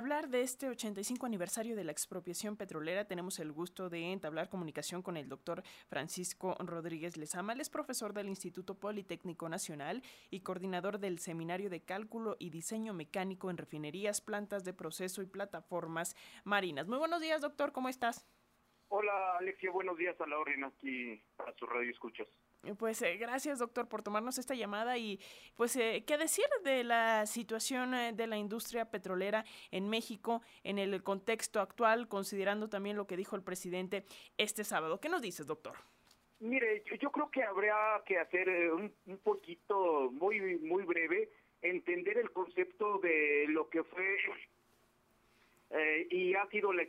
hablar de este 85 aniversario de la expropiación petrolera, tenemos el gusto de entablar comunicación con el doctor Francisco Rodríguez Lezama. Él es profesor del Instituto Politécnico Nacional y coordinador del Seminario de Cálculo y Diseño Mecánico en Refinerías, Plantas de Proceso y Plataformas Marinas. Muy buenos días, doctor, ¿cómo estás? Hola, Alexia, buenos días a la orden aquí a su radio escuchas. Pues eh, gracias, doctor, por tomarnos esta llamada y pues eh, qué decir de la situación eh, de la industria petrolera en México en el contexto actual, considerando también lo que dijo el presidente este sábado. ¿Qué nos dices, doctor? Mire, yo, creo que habría que hacer un, poquito, muy, muy breve, entender el concepto de lo que fue y ha sido la,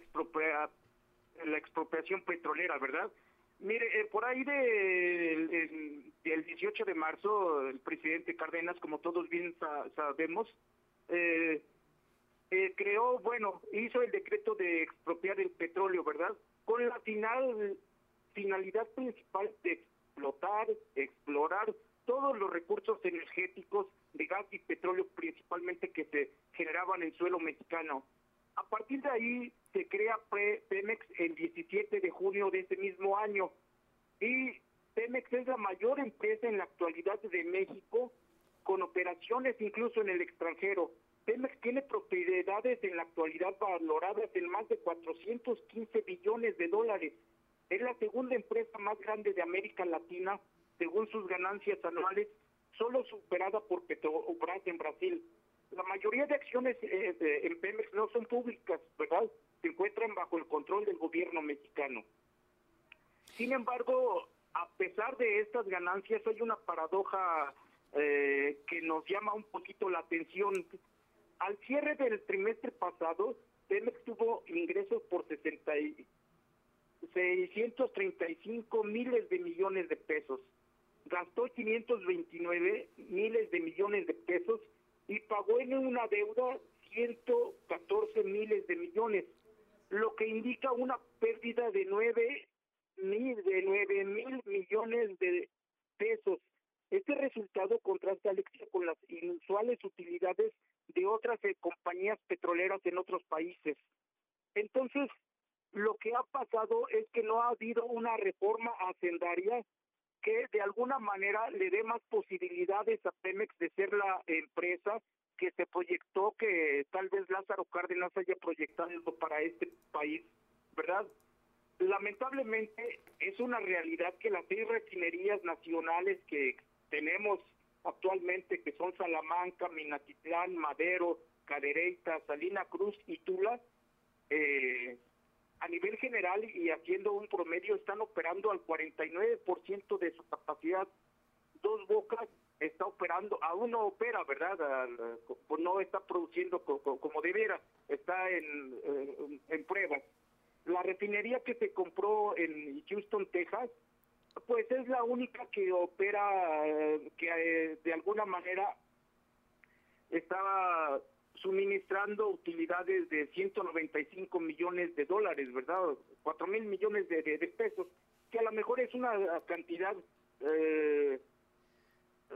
la expropiación petrolera, ¿verdad? Mire, eh, por ahí de, el, 18 de marzo, el presidente Cárdenas, como todos bien sabemos, eh, eh, creó, bueno, hizo el decreto de expropiar el petróleo, ¿verdad? Con la final finalidad principal de explotar, explorar todos los recursos energéticos de gas y petróleo principalmente que se generaban en el suelo mexicano. A partir de ahí se crea Pemex el 17 de junio de ese mismo año y Pemex es la mayor empresa en la actualidad de México con operaciones incluso en el extranjero. Pemex tiene propiedades en la actualidad valoradas en más de 415 billones de dólares. Es la segunda empresa más grande de América Latina según sus ganancias anuales, solo superada por Petrobras en Brasil. La mayoría de acciones eh, en Pemex no son públicas, ¿verdad? Se encuentran bajo el control del gobierno mexicano. Sin embargo, a pesar de estas ganancias, hay una paradoja eh, que nos llama un poquito la atención. Al cierre del trimestre pasado, Pemex tuvo ingresos por 60 635 miles de millones de pesos, gastó 529 miles de millones de pesos y pagó en una deuda 114 miles de millones, lo que indica una pérdida de nueve mil de nueve mil millones de pesos. Este resultado contrasta Alexia con las inusuales utilidades de otras eh, compañías petroleras en otros países. Entonces, lo que ha pasado es que no ha habido una reforma hacendaria que de alguna manera le dé más posibilidades a Pemex de ser la empresa que se proyectó que tal vez Lázaro Cárdenas haya proyectado para este país, ¿verdad? Lamentablemente es una realidad que las seis refinerías nacionales que tenemos actualmente, que son Salamanca, Minatitlán, Madero, Cadereyta, Salina Cruz y Tula, general y haciendo un promedio están operando al 49% de su capacidad. Dos Bocas está operando, aún no opera, ¿verdad? Pues no está produciendo como debiera, está en, en pruebas. La refinería que se compró en Houston, Texas, pues es la única que opera, eh, que eh, de alguna manera estaba suministrando utilidades de 195 millones de dólares, ¿verdad? 4 mil millones de, pesos, que a lo mejor es una cantidad eh,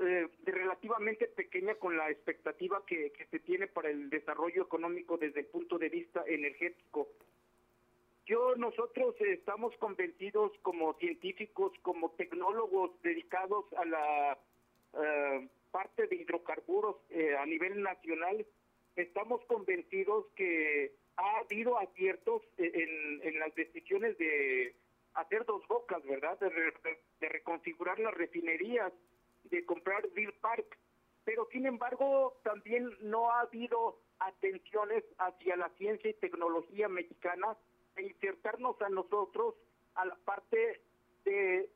eh, relativamente pequeña con la expectativa que, se tiene para el desarrollo económico desde el punto de vista energético. Yo, nosotros estamos convencidos como científicos, como tecnólogos dedicados a la eh, parte de hidrocarburos eh, a nivel nacional, estamos convencidos que ha habido aciertos en, las decisiones de hacer dos bocas, ¿verdad? De, reconfigurar las refinerías, de comprar Bill Park. Pero sin embargo, también no ha habido atenciones hacia la ciencia y tecnología mexicana e insertarnos a nosotros a la parte de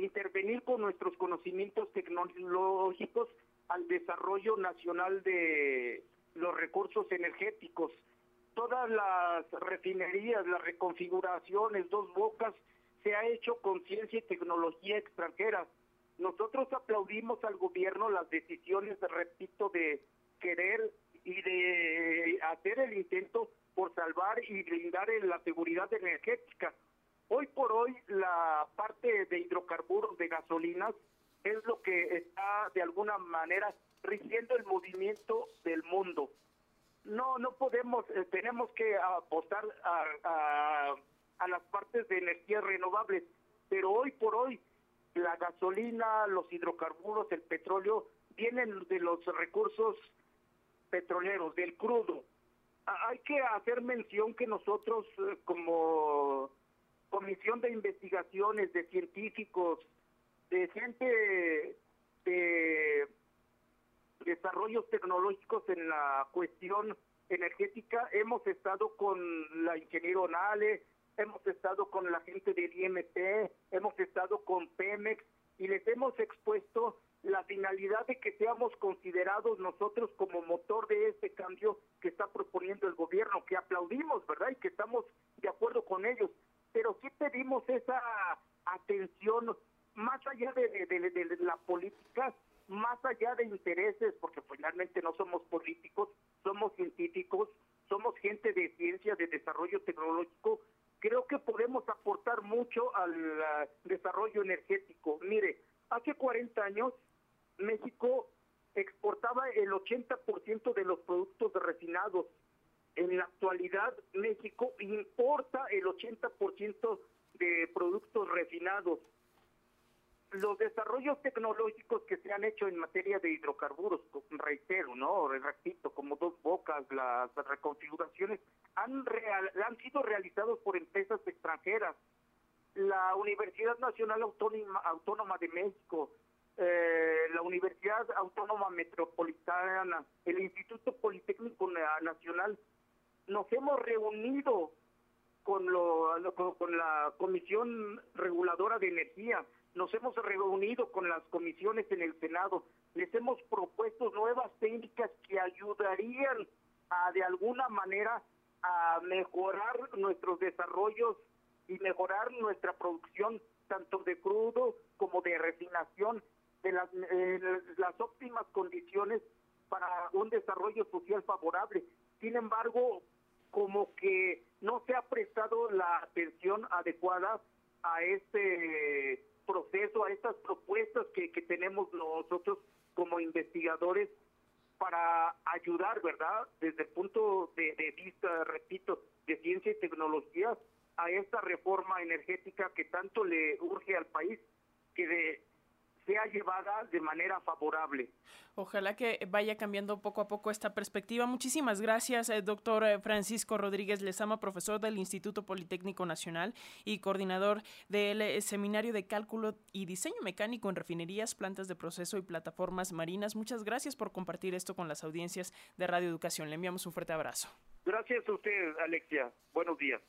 intervenir con nuestros conocimientos tecnológicos al desarrollo nacional de los recursos energéticos. Todas las refinerías, las reconfiguraciones, dos bocas, se ha hecho con ciencia y tecnología extranjera. Nosotros aplaudimos al gobierno las decisiones, repito, de querer y de hacer el intento por salvar y brindar la seguridad energética. Hoy por hoy la parte de hidrocarburos, de gasolinas, es lo que está de alguna manera rigiendo el movimiento del mundo. no, no podemos, eh, tenemos que apostar a, a, las partes de energías renovables, pero hoy por hoy la gasolina, los hidrocarburos, el petróleo, vienen de los recursos petroleros, del crudo. hay que hacer mención que nosotros eh, como comisión de investigaciones, de científicos, de gente de desarrollos tecnológicos en la cuestión energética. Hemos estado con la ingeniero Nale, hemos estado con la gente del IMT, hemos estado con Pemex y les hemos expuesto la finalidad de que seamos considerados nosotros como motor de este cambio que está proponiendo el gobierno, que aplaudimos, ¿verdad? Y que estamos de acuerdo con ellos. Pero sí pedimos esa atención más allá de, de la política, más allá de intereses, porque finalmente no somos políticos, somos científicos, somos gente de ciencia, de desarrollo tecnológico, creo que podemos aportar mucho al desarrollo energético. Mire, hace 40 años México exportaba el 80% de los productos refinados. En la actualidad México importa el 80% de productos refinados los desarrollos tecnológicos que se han hecho en materia de hidrocarburos, reitero, ¿no? Repito, como dos bocas, las reconfiguraciones han, han sido realizados por empresas extranjeras. La Universidad Nacional Autónoma, Autónoma de México, eh, la Universidad Autónoma Metropolitana, el Instituto Politécnico Nacional, nos hemos reunido con, lo, con la Comisión Reguladora de Energía nos hemos reunido con las comisiones en el Senado, les hemos propuesto nuevas técnicas que ayudarían a de alguna manera a mejorar nuestros desarrollos y mejorar nuestra producción tanto de crudo como de refinación de las, las óptimas condiciones para un desarrollo social favorable. Sin embargo, como que no se ha prestado la atención adecuada a este proceso, a estas propuestas que, que tenemos nosotros como investigadores para ayudar, ¿verdad? Desde el punto de, de, vista, repito, de ciencia y tecnología, a esta reforma energética que tanto le urge al país, que de, sea llevada de manera favorable. Ojalá que vaya cambiando poco a poco esta perspectiva. Muchísimas gracias, eh, doctor eh, Francisco Rodríguez Lezama, profesor del Instituto Politécnico Nacional y coordinador del eh, Seminario de Cálculo y Diseño Mecánico en Refinerías, Plantas de Proceso y Plataformas Marinas. Muchas gracias por compartir esto con las audiencias de Radio Educación. Le enviamos un fuerte abrazo. Gracias a usted, Alexia. Buenos días.